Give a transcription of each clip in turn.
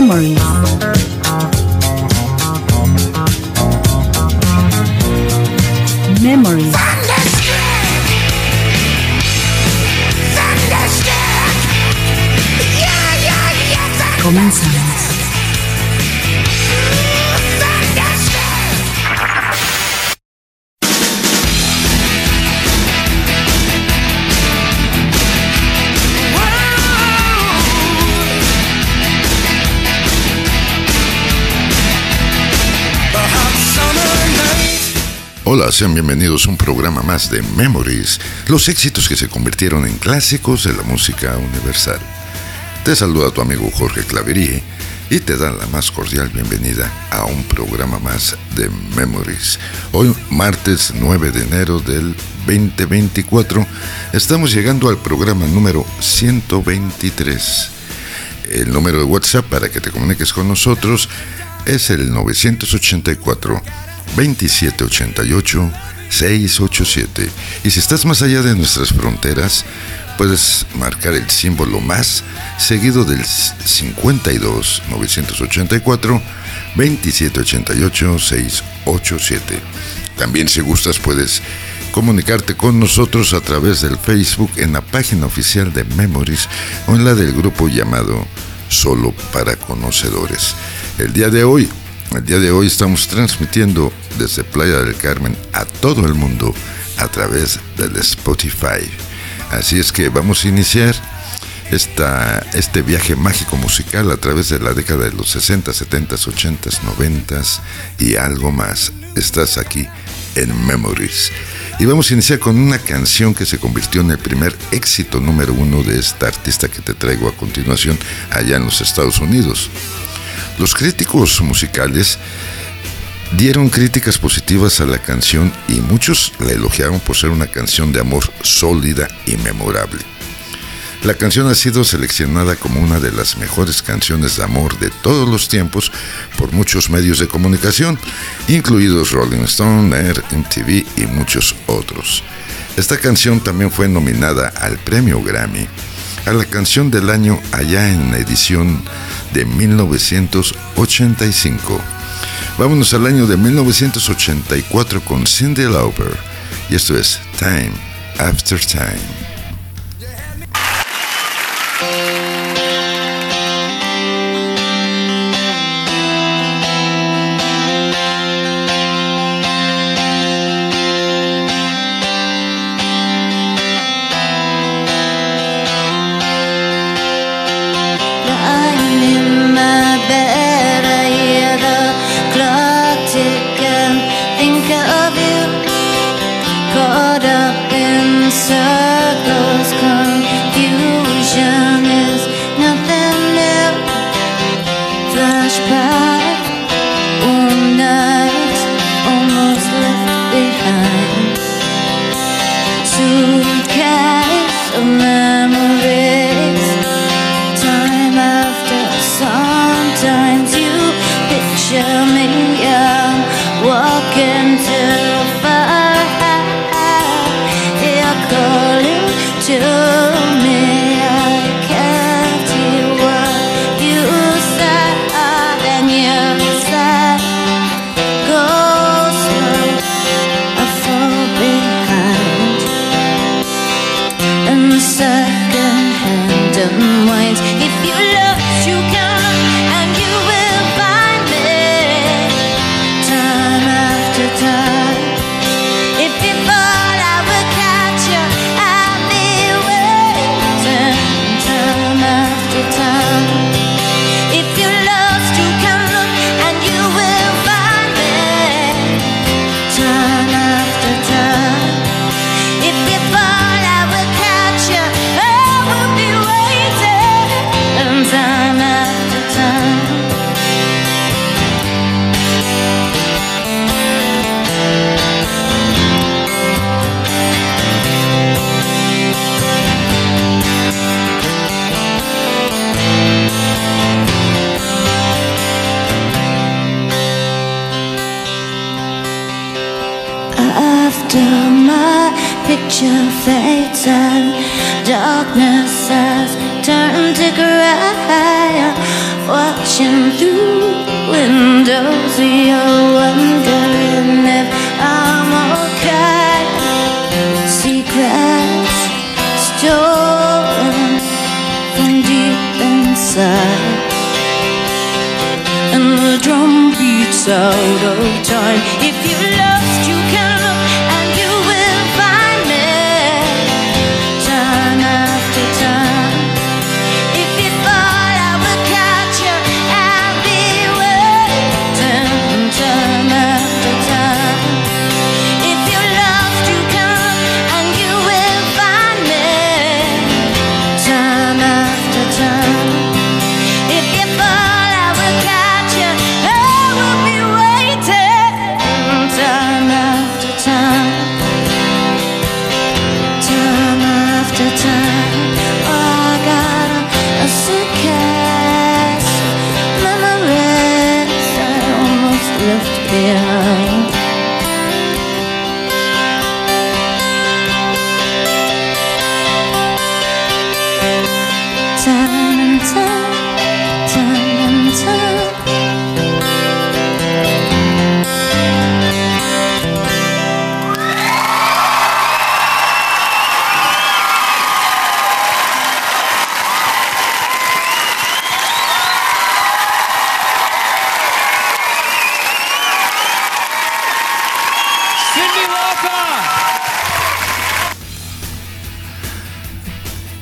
Memories. Hola, sean bienvenidos a un programa más de Memories, los éxitos que se convirtieron en clásicos de la música universal. Te saluda tu amigo Jorge Claverie y te da la más cordial bienvenida a un programa más de Memories. Hoy, martes 9 de enero del 2024, estamos llegando al programa número 123. El número de WhatsApp para que te comuniques con nosotros es el 984 2788 687. Y si estás más allá de nuestras fronteras, puedes marcar el símbolo más seguido del 52 984 2788 687. También si gustas puedes comunicarte con nosotros a través del Facebook en la página oficial de Memories o en la del grupo llamado Solo para Conocedores. El día de hoy el día de hoy estamos transmitiendo desde Playa del Carmen a todo el mundo a través del Spotify. Así es que vamos a iniciar esta, este viaje mágico musical a través de la década de los 60, 70, 80, 90 y algo más. Estás aquí en Memories. Y vamos a iniciar con una canción que se convirtió en el primer éxito número uno de esta artista que te traigo a continuación allá en los Estados Unidos. Los críticos musicales dieron críticas positivas a la canción y muchos la elogiaron por ser una canción de amor sólida y memorable. La canción ha sido seleccionada como una de las mejores canciones de amor de todos los tiempos por muchos medios de comunicación, incluidos Rolling Stone, Air, MTV y muchos otros. Esta canción también fue nominada al premio Grammy a la canción del año allá en la edición de 1985. Vámonos al año de 1984 con Cindy Lauper y esto es Time After Time. Watching through windows, you're wondering if I'm okay. Secrets stolen from deep inside. And the drum beats out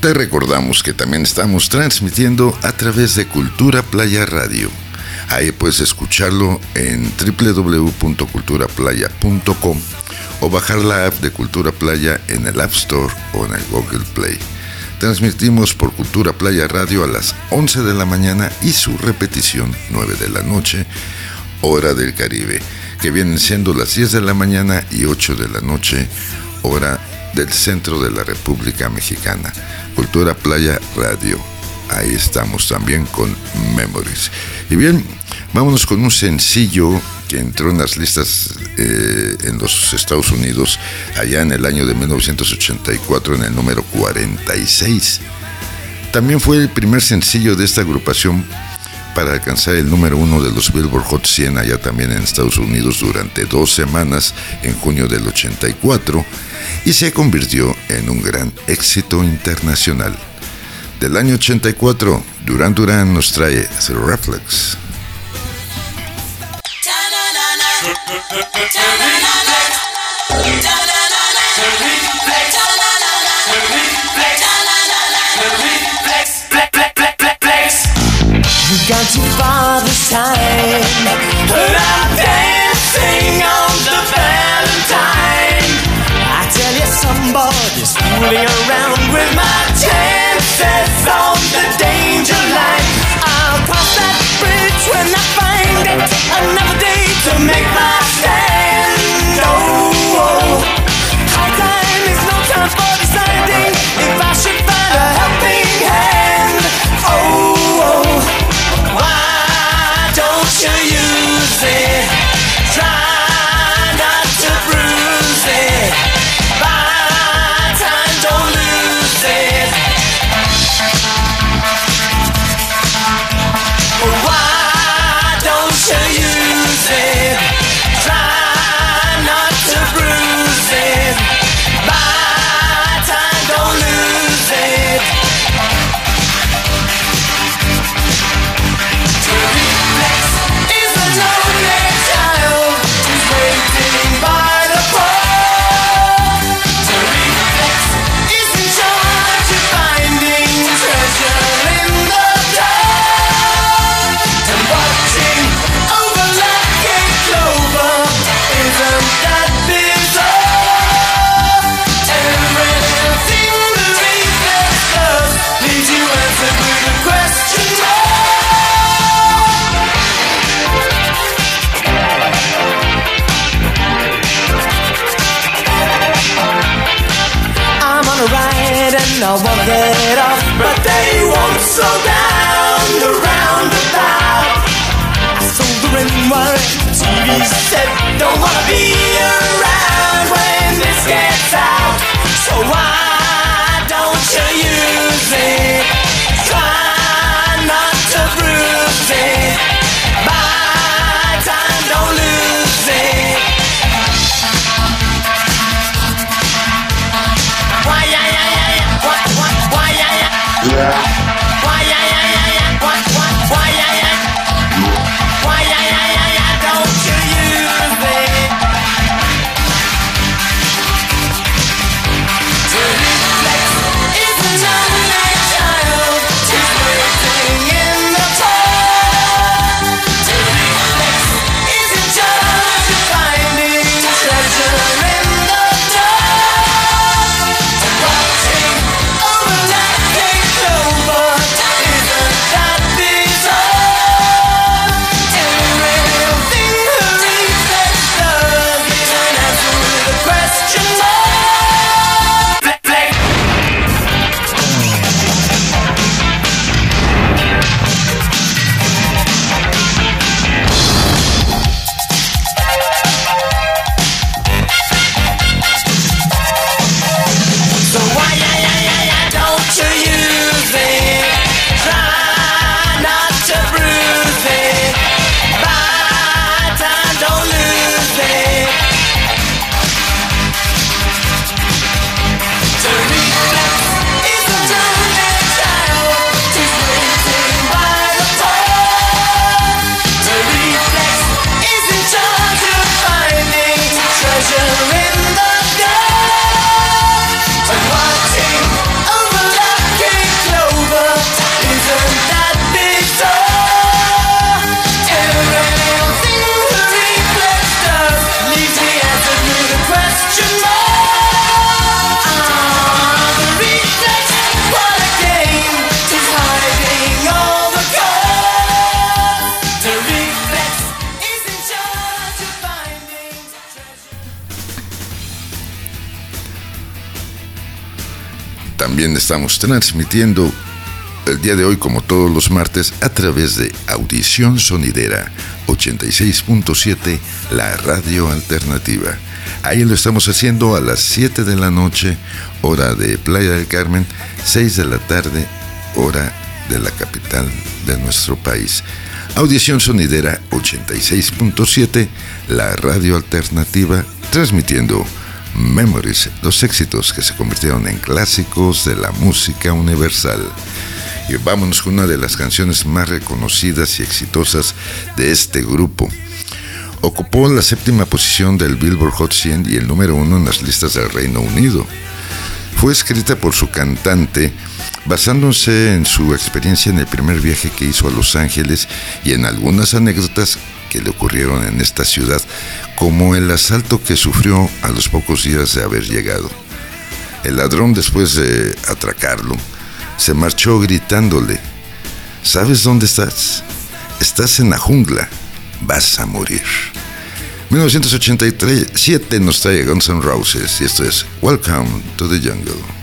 Te recordamos que también estamos transmitiendo a través de Cultura Playa Radio. Ahí puedes escucharlo en www.culturaplaya.com o bajar la app de Cultura Playa en el App Store o en el Google Play. Transmitimos por Cultura Playa Radio a las 11 de la mañana y su repetición 9 de la noche, hora del Caribe, que vienen siendo las 10 de la mañana y 8 de la noche, hora del centro de la República Mexicana. Cultura Playa Radio. Ahí estamos también con Memories. Y bien, vámonos con un sencillo que entró en las listas eh, en los Estados Unidos allá en el año de 1984 en el número 46. También fue el primer sencillo de esta agrupación para alcanzar el número uno de los Billboard Hot 100 allá también en Estados Unidos durante dos semanas en junio del 84 y se convirtió en un gran éxito internacional. Del año 84, Duran Duran nos trae The Reflex. You've gone too far this time. But I'm dancing on the Valentine. I tell you, somebody's fooling around with my chances on the danger line. I'll cross that bridge when I find it. Another day to make my stand. TV said don't wanna be transmitiendo el día de hoy, como todos los martes, a través de Audición Sonidera 86.7, la radio alternativa. Ahí lo estamos haciendo a las 7 de la noche, hora de Playa del Carmen, 6 de la tarde, hora de la capital de nuestro país. Audición Sonidera 86.7, la radio alternativa, transmitiendo Memories, los éxitos que se convirtieron en clásicos de la música universal. Y vámonos con una de las canciones más reconocidas y exitosas de este grupo. Ocupó la séptima posición del Billboard Hot 100 y el número uno en las listas del Reino Unido. Fue escrita por su cantante basándose en su experiencia en el primer viaje que hizo a Los Ángeles y en algunas anécdotas que le ocurrieron en esta ciudad, como el asalto que sufrió a los pocos días de haber llegado. El ladrón, después de atracarlo, se marchó gritándole, ¿sabes dónde estás? Estás en la jungla, vas a morir. 1987 nos trae Guns N' Roses y esto es Welcome to the Jungle.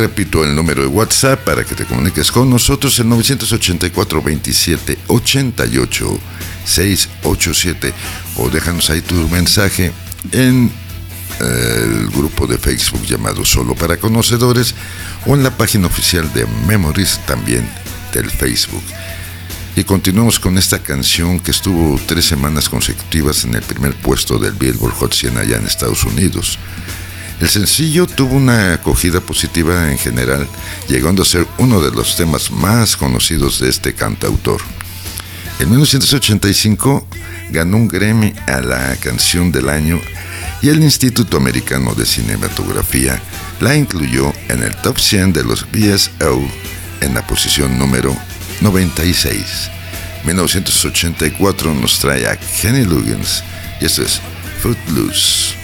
Repito el número de WhatsApp para que te comuniques con nosotros, el 984 27 88 687 o déjanos ahí tu mensaje en eh, el grupo de Facebook llamado Solo para Conocedores o en la página oficial de Memories también del Facebook. Y continuamos con esta canción que estuvo tres semanas consecutivas en el primer puesto del Billboard Hot 100 allá en Estados Unidos. El sencillo tuvo una acogida positiva en general, llegando a ser uno de los temas más conocidos de este cantautor. En 1985 ganó un Grammy a la canción del año y el Instituto Americano de Cinematografía la incluyó en el top 100 de los BSO en la posición número 96. 1984 nos trae a Kenny Loggins y esto es Footloose.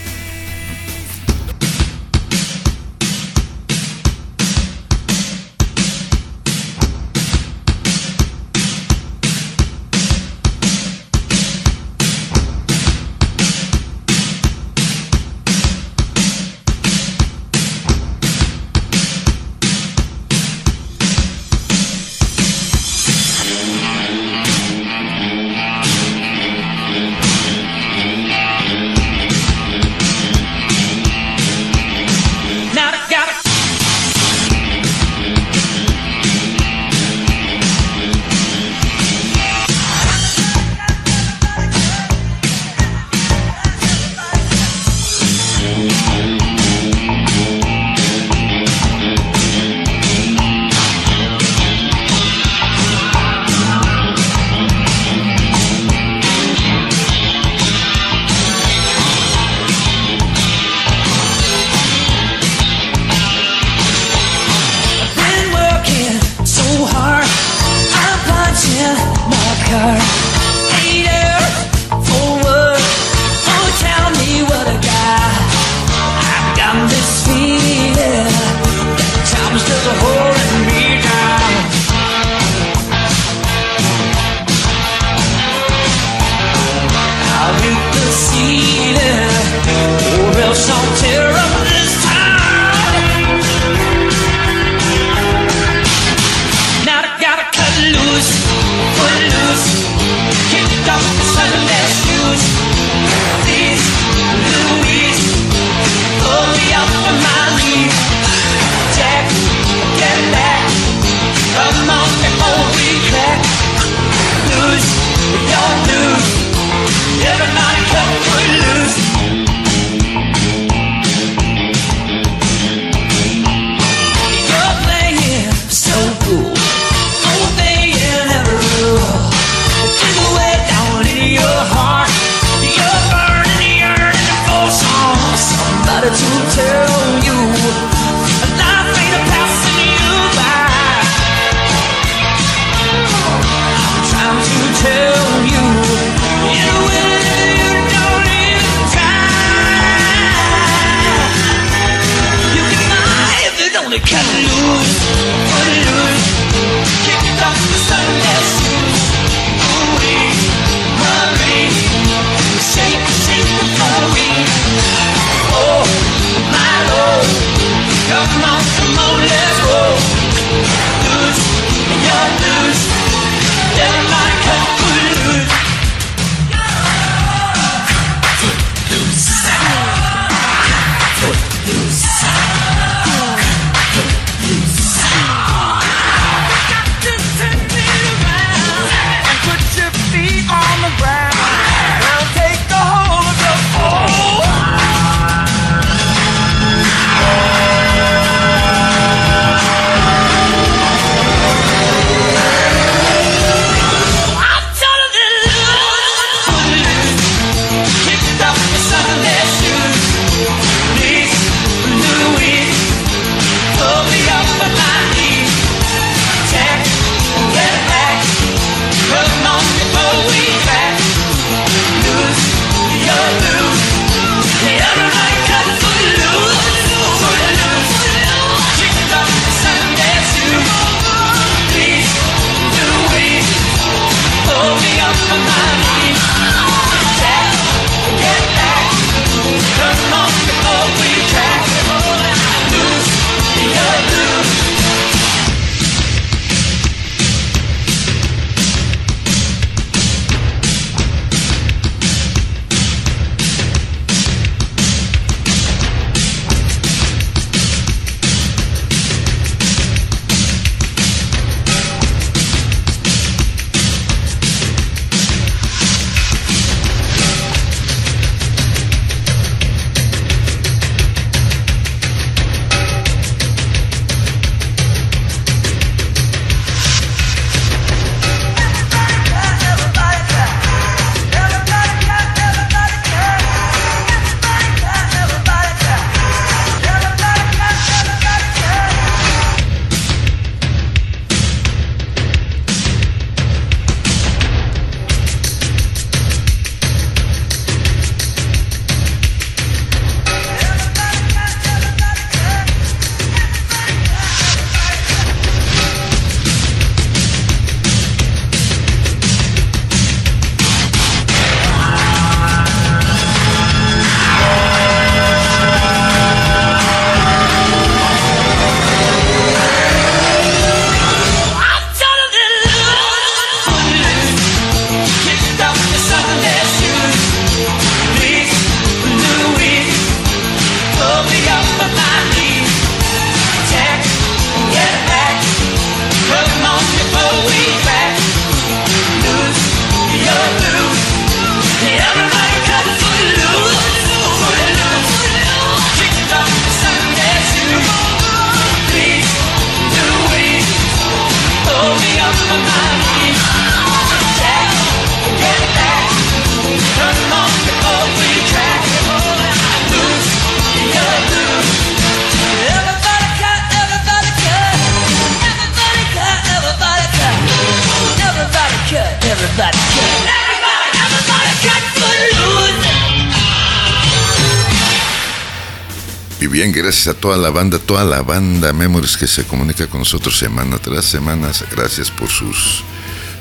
Toda la banda, toda la banda Memories que se comunica con nosotros semana tras semana. Gracias por sus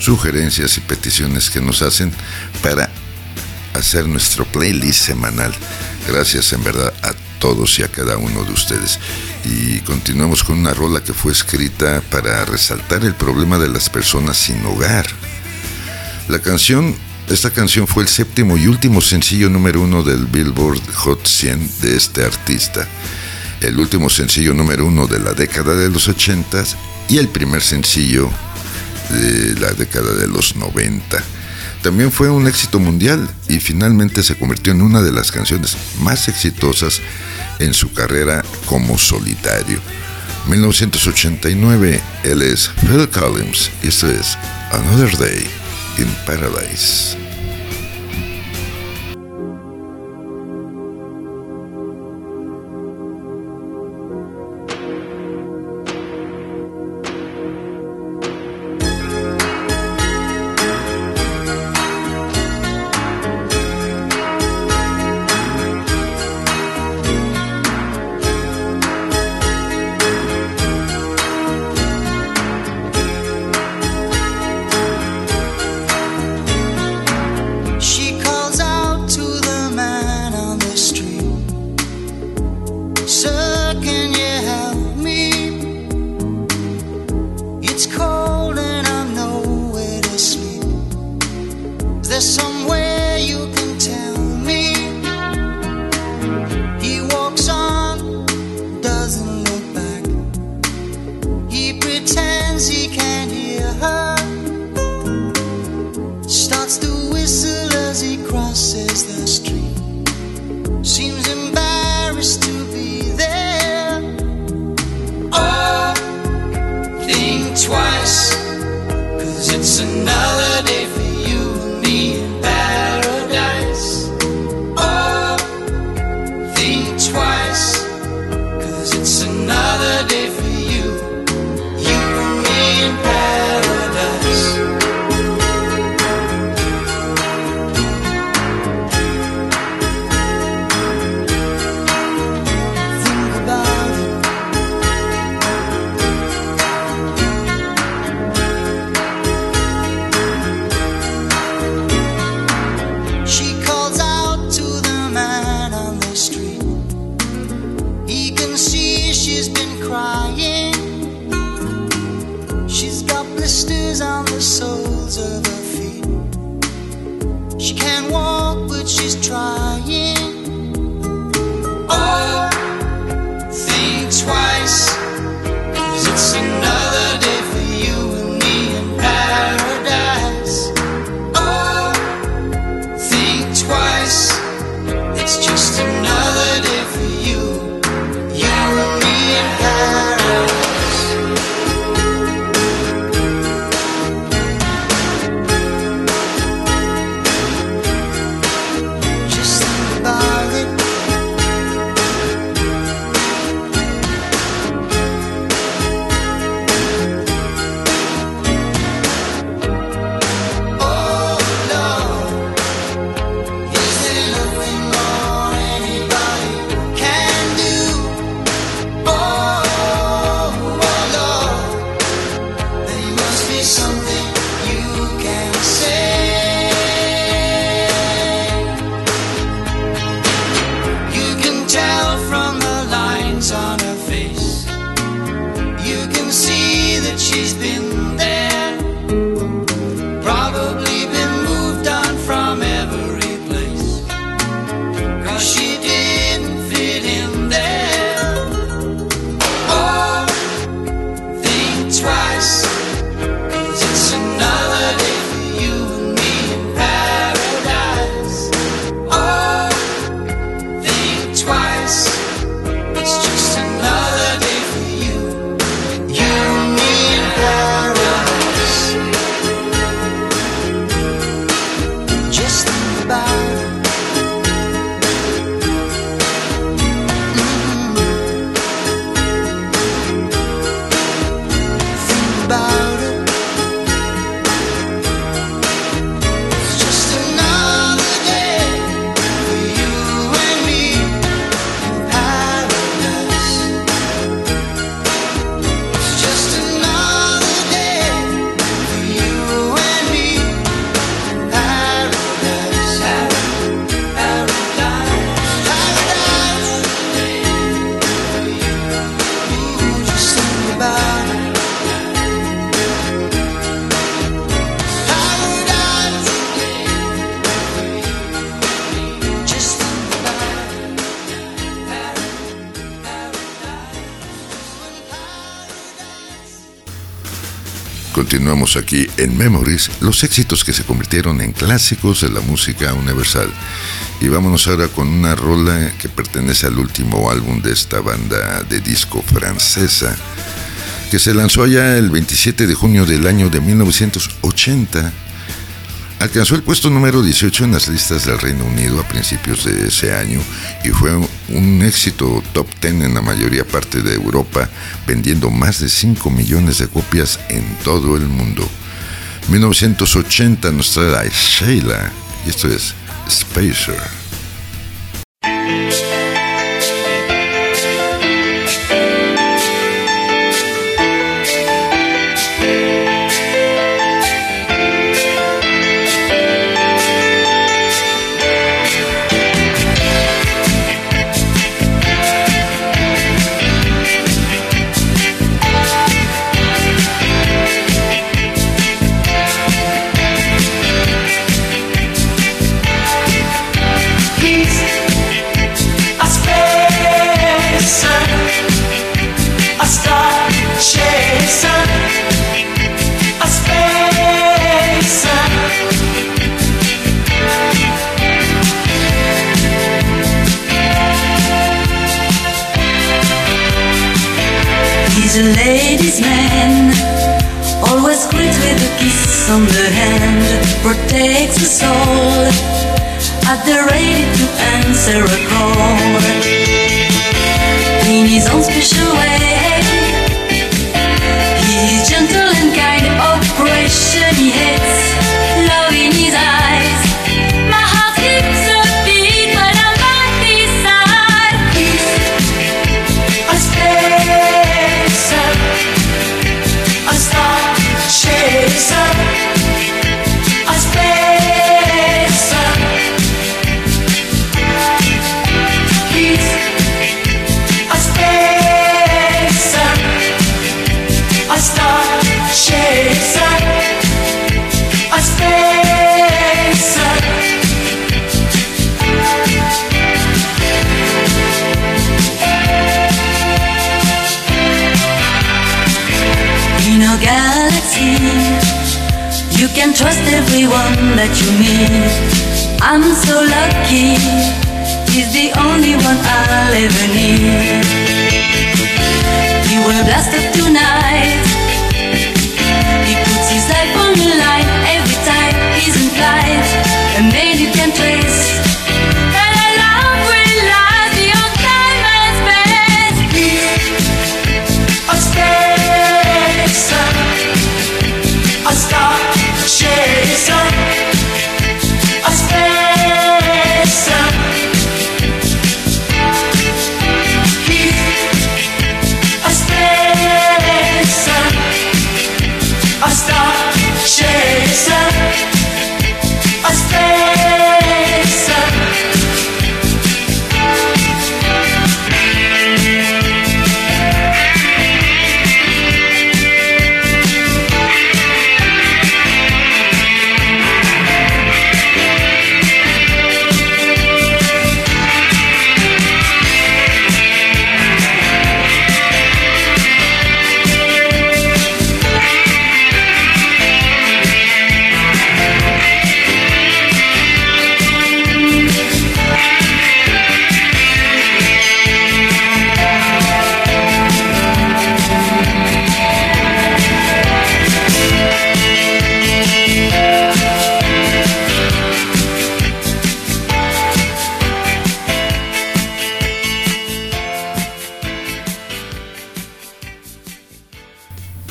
sugerencias y peticiones que nos hacen para hacer nuestro playlist semanal. Gracias en verdad a todos y a cada uno de ustedes. Y continuamos con una rola que fue escrita para resaltar el problema de las personas sin hogar. La canción, esta canción fue el séptimo y último sencillo número uno del Billboard Hot 100 de este artista. El último sencillo número uno de la década de los 80 y el primer sencillo de la década de los 90. También fue un éxito mundial y finalmente se convirtió en una de las canciones más exitosas en su carrera como solitario. 1989, él es Phil Collins y esto es Another Day in Paradise. Aquí en Memories, los éxitos que se convirtieron en clásicos de la música universal. Y vámonos ahora con una rola que pertenece al último álbum de esta banda de disco francesa, que se lanzó allá el 27 de junio del año de 1980. Alcanzó el puesto número 18 en las listas del Reino Unido a principios de ese año y fue un éxito top 10 en la mayoría parte de Europa, vendiendo más de 5 millones de copias en todo el mundo. 1980 nos trae Sheila y esto es Spacer. Protects the soul, at the ready to answer a call. In his own special way, everyone that you meet. I'm so lucky, he's the only one I'll ever need. He will blast up tonight.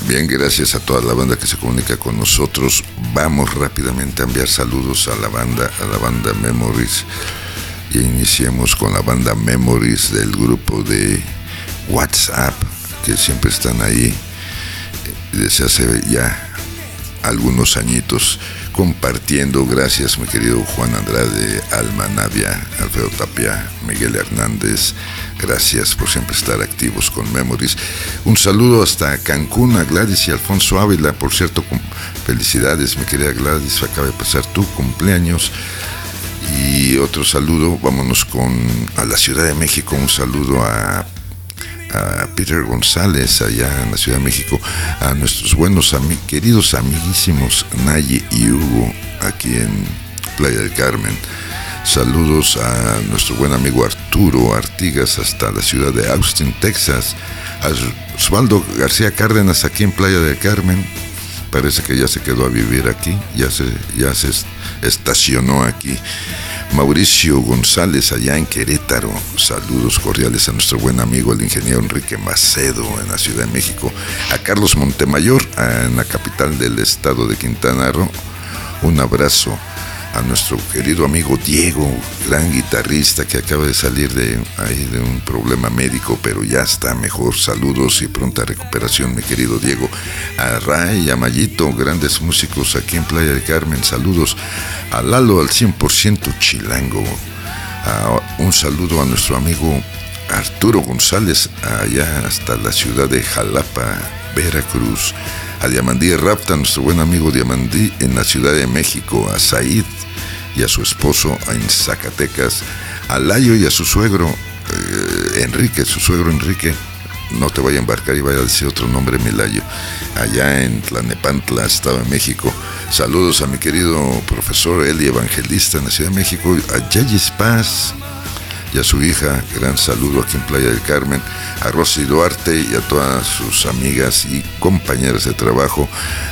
Bien, gracias a toda la banda que se comunica con nosotros. Vamos rápidamente a enviar saludos a la banda, a la banda Memories. Y iniciemos con la banda Memories del grupo de WhatsApp, que siempre están ahí eh, desde hace ya algunos añitos compartiendo. Gracias, mi querido Juan Andrade, Alma Navia, Alfredo Tapia, Miguel Hernández. Gracias por siempre estar activos con Memories. Un saludo hasta Cancún a Gladys y Alfonso Ávila. Por cierto, felicidades, mi querida Gladys. Acaba de pasar tu cumpleaños. Y otro saludo, vámonos con a la Ciudad de México. Un saludo a Peter González allá en la Ciudad de México, a nuestros buenos queridos amiguísimos Naye y Hugo aquí en Playa del Carmen. Saludos a nuestro buen amigo Arturo Artigas hasta la ciudad de Austin, Texas. A Osvaldo García Cárdenas aquí en Playa del Carmen. Parece que ya se quedó a vivir aquí, ya se, ya se est- estacionó aquí. Mauricio González allá en Querétaro. Saludos cordiales a nuestro buen amigo el ingeniero Enrique Macedo en la Ciudad de México. A Carlos Montemayor en la capital del estado de Quintana Roo. Un abrazo a nuestro querido amigo Diego, gran guitarrista que acaba de salir de ahí de un problema médico, pero ya está mejor. Saludos y pronta recuperación, mi querido Diego. A Ray y a Mayito, grandes músicos aquí en Playa del Carmen. Saludos a Lalo al 100% chilango. Un saludo a nuestro amigo Arturo González, allá hasta la ciudad de Jalapa, Veracruz. A Diamandí Rapta, nuestro buen amigo Diamandí en la Ciudad de México. A Said y a su esposo en Zacatecas. A Layo y a su suegro eh, Enrique, su suegro Enrique. No te vaya a embarcar y vaya a decir otro nombre, Milayo. Allá en Tlanepantla, Estado de México. Saludos a mi querido profesor Eli Evangelista en la Ciudad de México. A Yayis Paz, y a su hija, gran saludo aquí en Playa del Carmen, a Rosy Duarte y a todas sus amigas y compañeras de trabajo,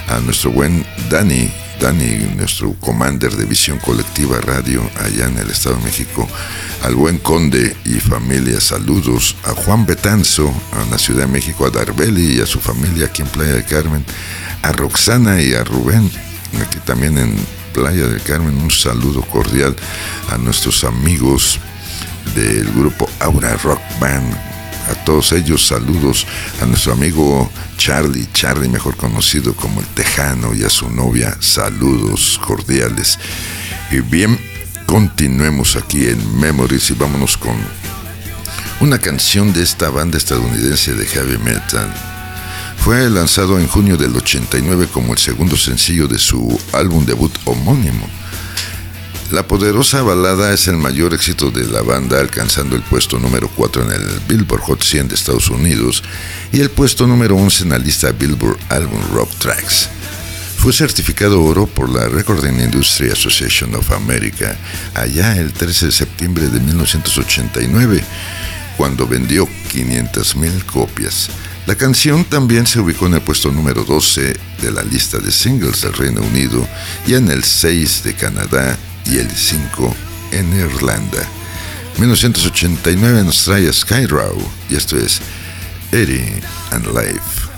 a nuestro buen Dani, Dani, nuestro commander de Visión Colectiva Radio allá en el Estado de México, al buen Conde y familia, saludos, a Juan Betanzo, a la Ciudad de México, a Darbeli y a su familia aquí en Playa del Carmen, a Roxana y a Rubén, aquí también en Playa del Carmen, un saludo cordial a nuestros amigos del grupo Aura Rock Band. A todos ellos saludos a nuestro amigo Charlie, Charlie mejor conocido como el Tejano y a su novia, saludos cordiales. Y bien, continuemos aquí en Memories y vámonos con una canción de esta banda estadounidense de heavy metal. Fue lanzado en junio del 89 como el segundo sencillo de su álbum debut homónimo. La poderosa balada es el mayor éxito de la banda, alcanzando el puesto número 4 en el Billboard Hot 100 de Estados Unidos y el puesto número 11 en la lista Billboard Album Rock Tracks. Fue certificado oro por la Recording Industry Association of America allá el 13 de septiembre de 1989, cuando vendió 500.000 copias. La canción también se ubicó en el puesto número 12 de la lista de singles del Reino Unido y en el 6 de Canadá y el 5 en Irlanda. 1989 nos trae Skyrow y esto es Eddie and Life.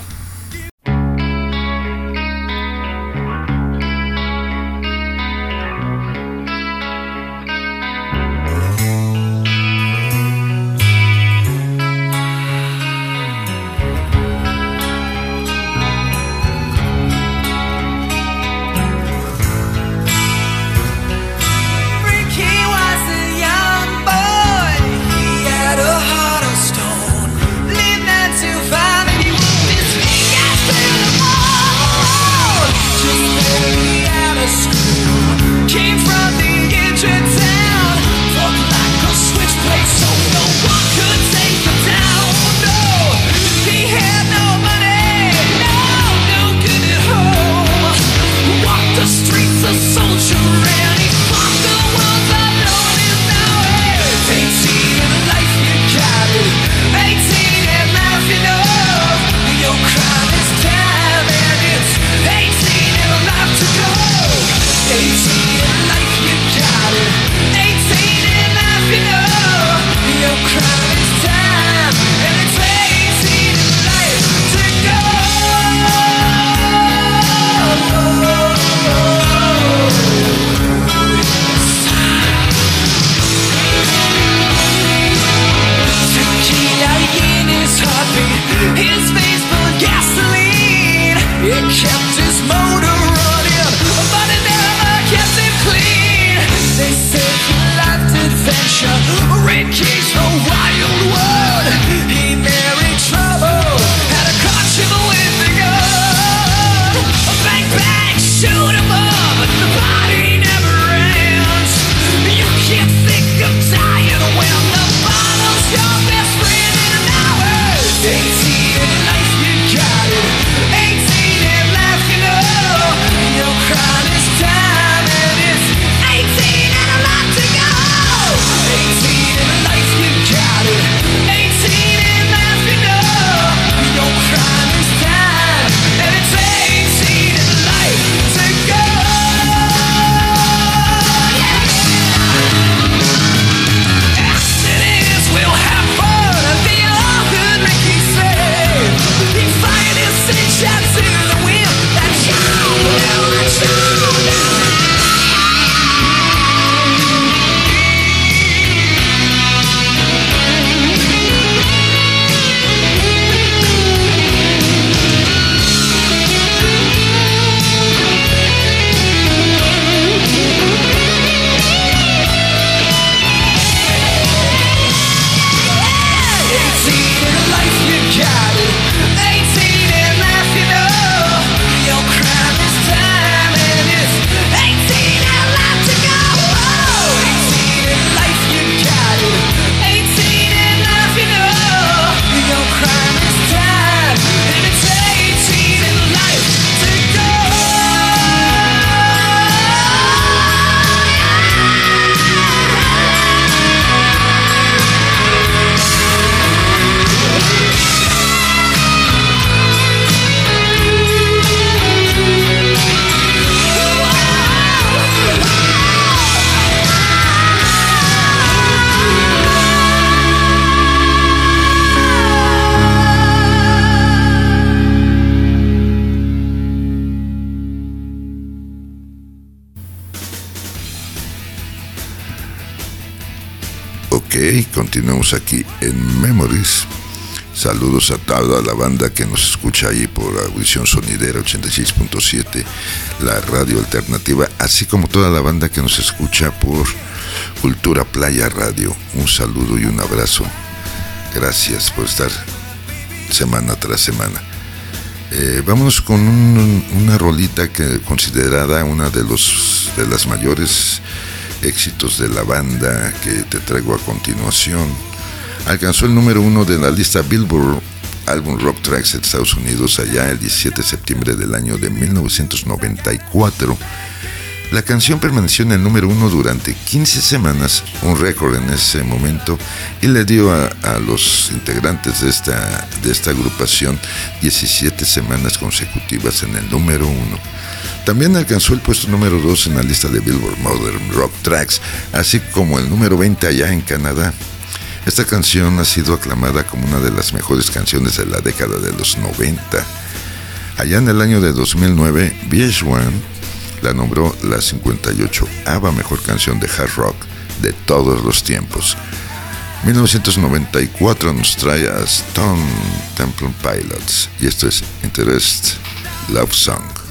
Continuamos aquí en Memories. Saludos a toda la banda que nos escucha ahí por Audición Sonidera 86.7, la radio alternativa, así como toda la banda que nos escucha por Cultura Playa Radio. Un saludo y un abrazo. Gracias por estar semana tras semana. Eh, vámonos con un- una rolita que considerada una de los de las mayores éxitos de la banda que te traigo a continuación. Alcanzó el número uno de la lista Billboard Album Rock Tracks de Estados Unidos allá el 17 de septiembre del año de 1994. La canción permaneció en el número uno durante 15 semanas, un récord en ese momento, y le dio a, a los integrantes de esta, de esta agrupación 17 semanas consecutivas en el número uno. También alcanzó el puesto número 2 en la lista de Billboard Modern Rock Tracks, así como el número 20 allá en Canadá. Esta canción ha sido aclamada como una de las mejores canciones de la década de los 90. Allá en el año de 2009, VH1 la nombró la 58 ava mejor canción de hard rock de todos los tiempos. 1994 nos trae a Stone Temple Pilots y esto es Interest Love Song.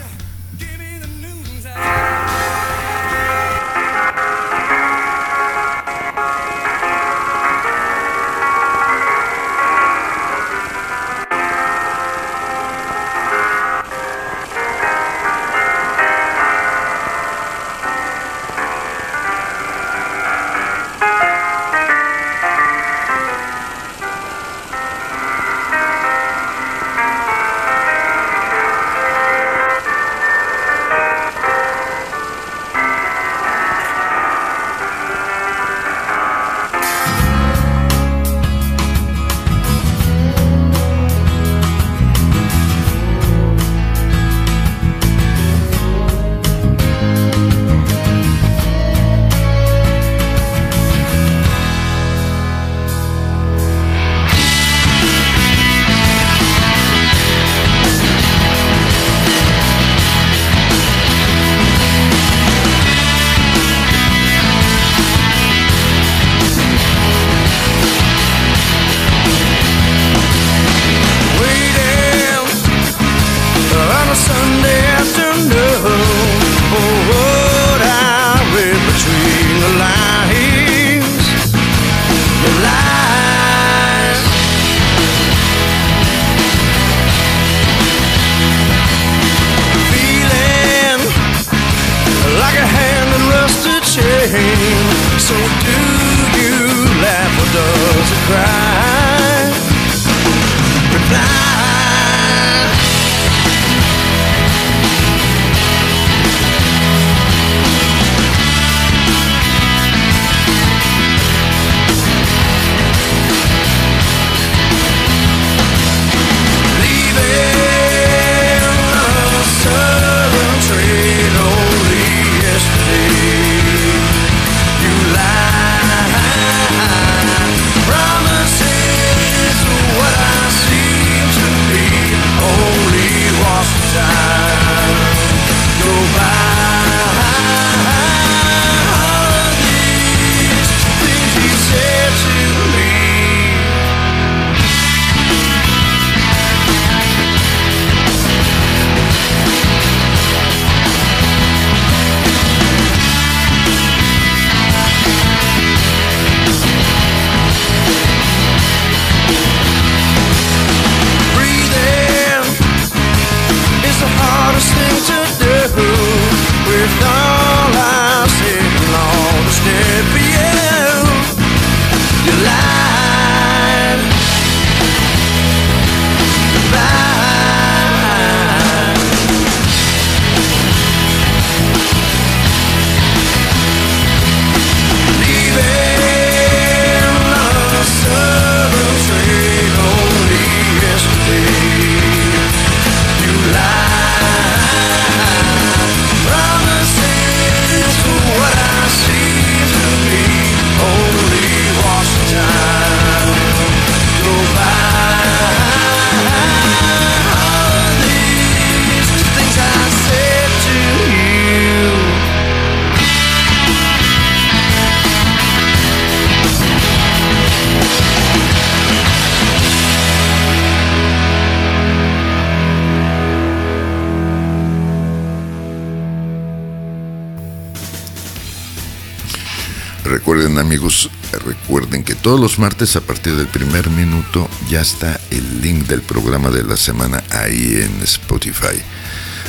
Todos los martes a partir del primer minuto ya está el link del programa de la semana ahí en Spotify.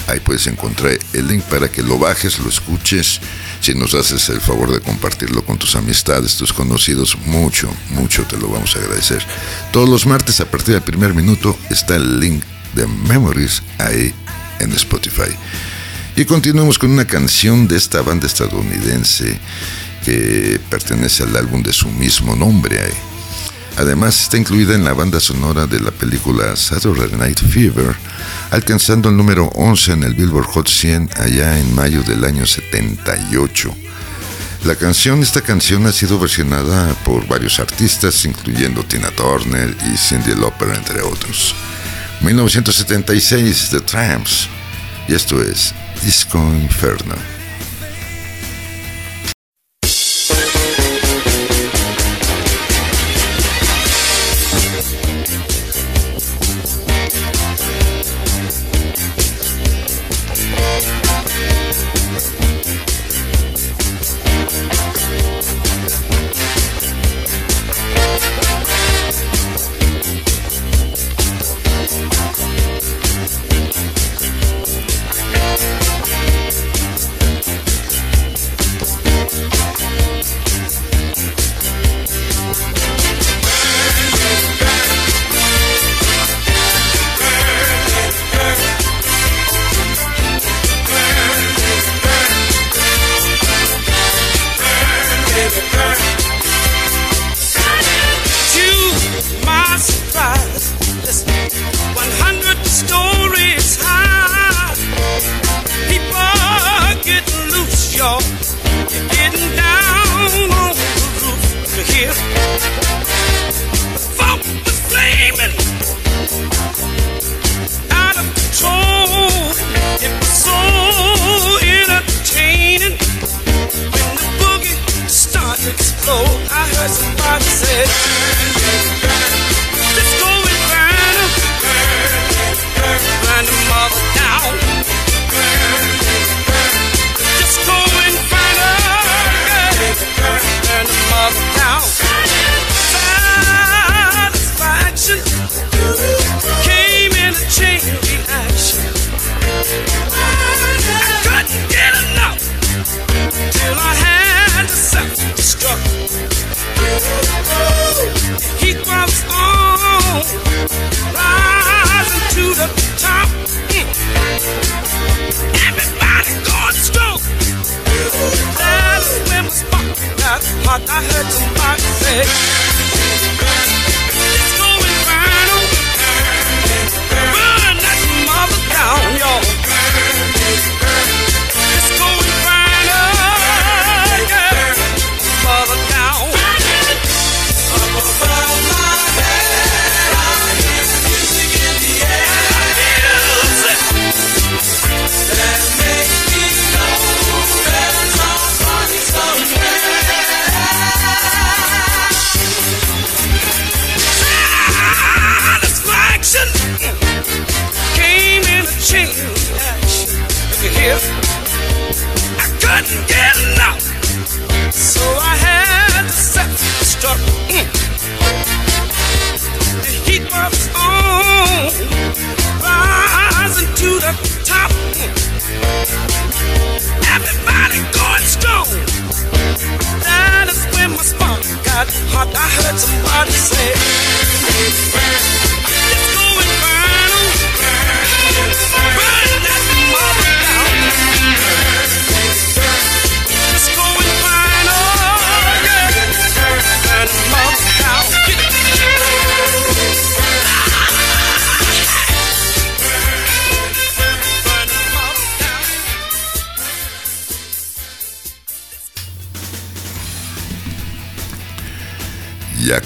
Ahí puedes encontrar el link para que lo bajes, lo escuches. Si nos haces el favor de compartirlo con tus amistades, tus conocidos, mucho, mucho te lo vamos a agradecer. Todos los martes a partir del primer minuto está el link de Memories ahí en Spotify. Y continuamos con una canción de esta banda estadounidense que pertenece al álbum de su mismo nombre. Además está incluida en la banda sonora de la película Saturday Night Fever, alcanzando el número 11 en el Billboard Hot 100 allá en mayo del año 78. La canción, esta canción ha sido versionada por varios artistas, incluyendo Tina Turner y Cindy Lauper, entre otros. 1976, The Tramps, y esto es Disco Inferno.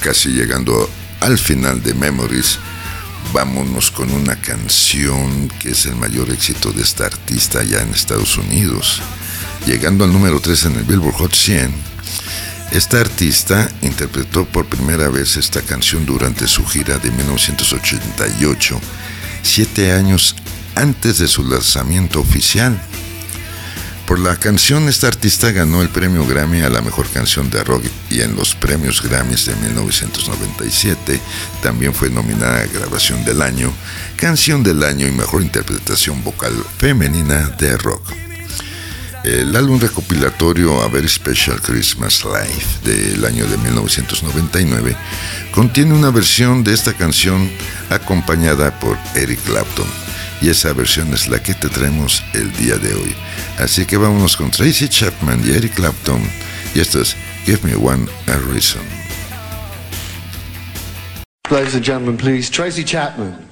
Casi llegando al final de Memories, vámonos con una canción que es el mayor éxito de esta artista ya en Estados Unidos. Llegando al número 3 en el Billboard Hot 100, esta artista interpretó por primera vez esta canción durante su gira de 1988, siete años antes de su lanzamiento oficial. Por la canción, esta artista ganó el premio Grammy a la mejor canción de rock y en los premios Grammys de 1997 también fue nominada a Grabación del Año, Canción del Año y Mejor Interpretación Vocal Femenina de Rock. El álbum recopilatorio A Very Special Christmas Life del año de 1999 contiene una versión de esta canción acompañada por Eric Clapton y esa versión es la que te traemos el día de hoy. Así que vámonos con Tracy Chapman y Eric Clapton y esto es Give Me One a Reason. Ladies and gentlemen, please, Tracy Chapman.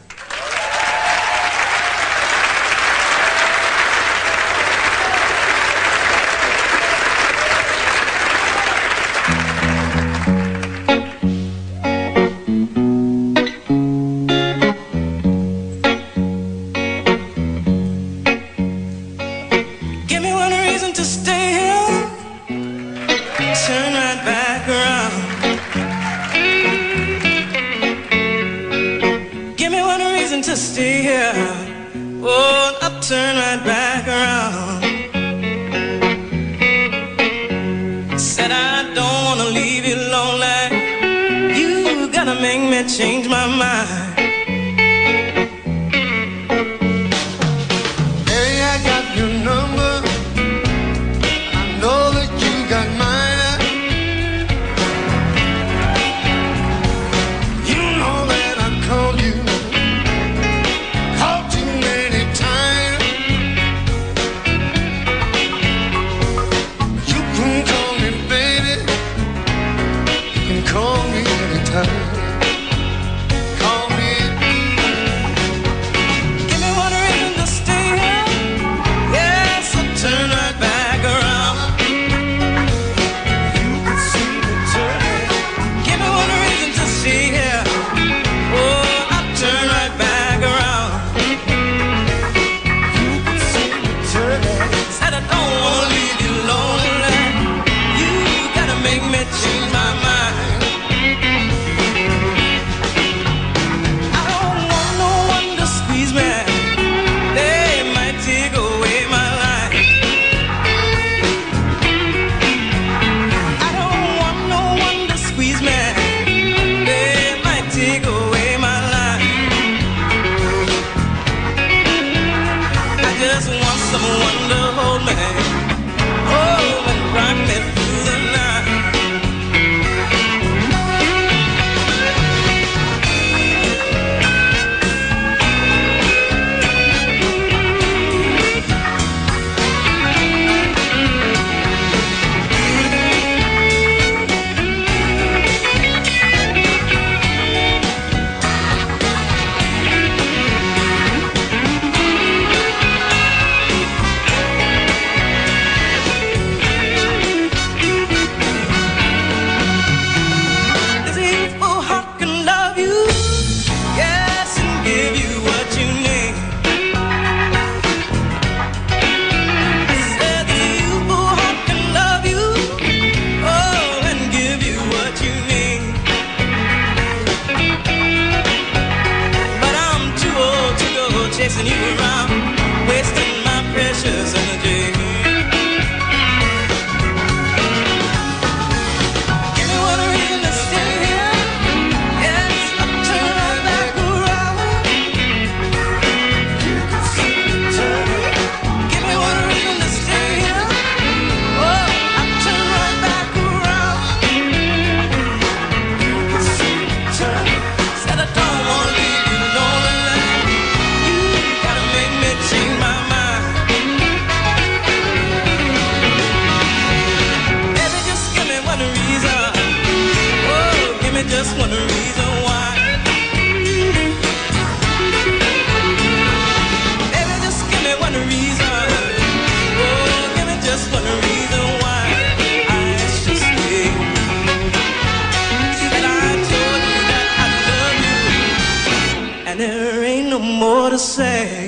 to say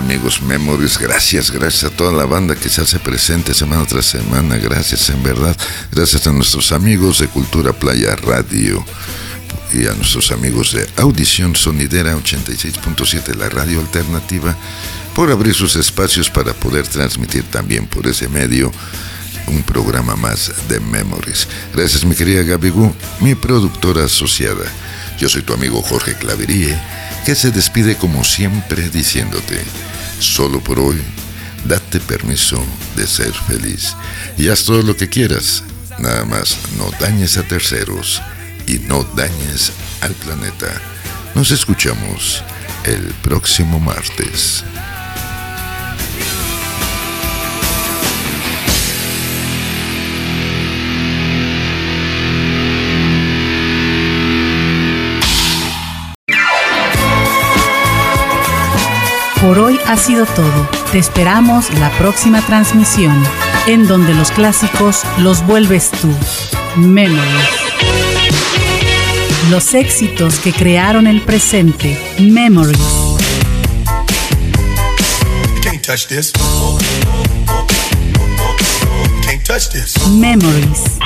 amigos Memories, gracias, gracias a toda la banda que se hace presente semana tras semana, gracias en verdad, gracias a nuestros amigos de Cultura Playa Radio y a nuestros amigos de Audición Sonidera 86.7, la radio alternativa, por abrir sus espacios para poder transmitir también por ese medio un programa más de Memories. Gracias mi querida Gabigú, mi productora asociada. Yo soy tu amigo Jorge Claverie, que se despide como siempre diciéndote, solo por hoy, date permiso de ser feliz y haz todo lo que quieras, nada más no dañes a terceros y no dañes al planeta. Nos escuchamos el próximo martes. Ha sido todo. Te esperamos la próxima transmisión, en donde los clásicos los vuelves tú. Memories. Los éxitos que crearon el presente. Memories. Memories.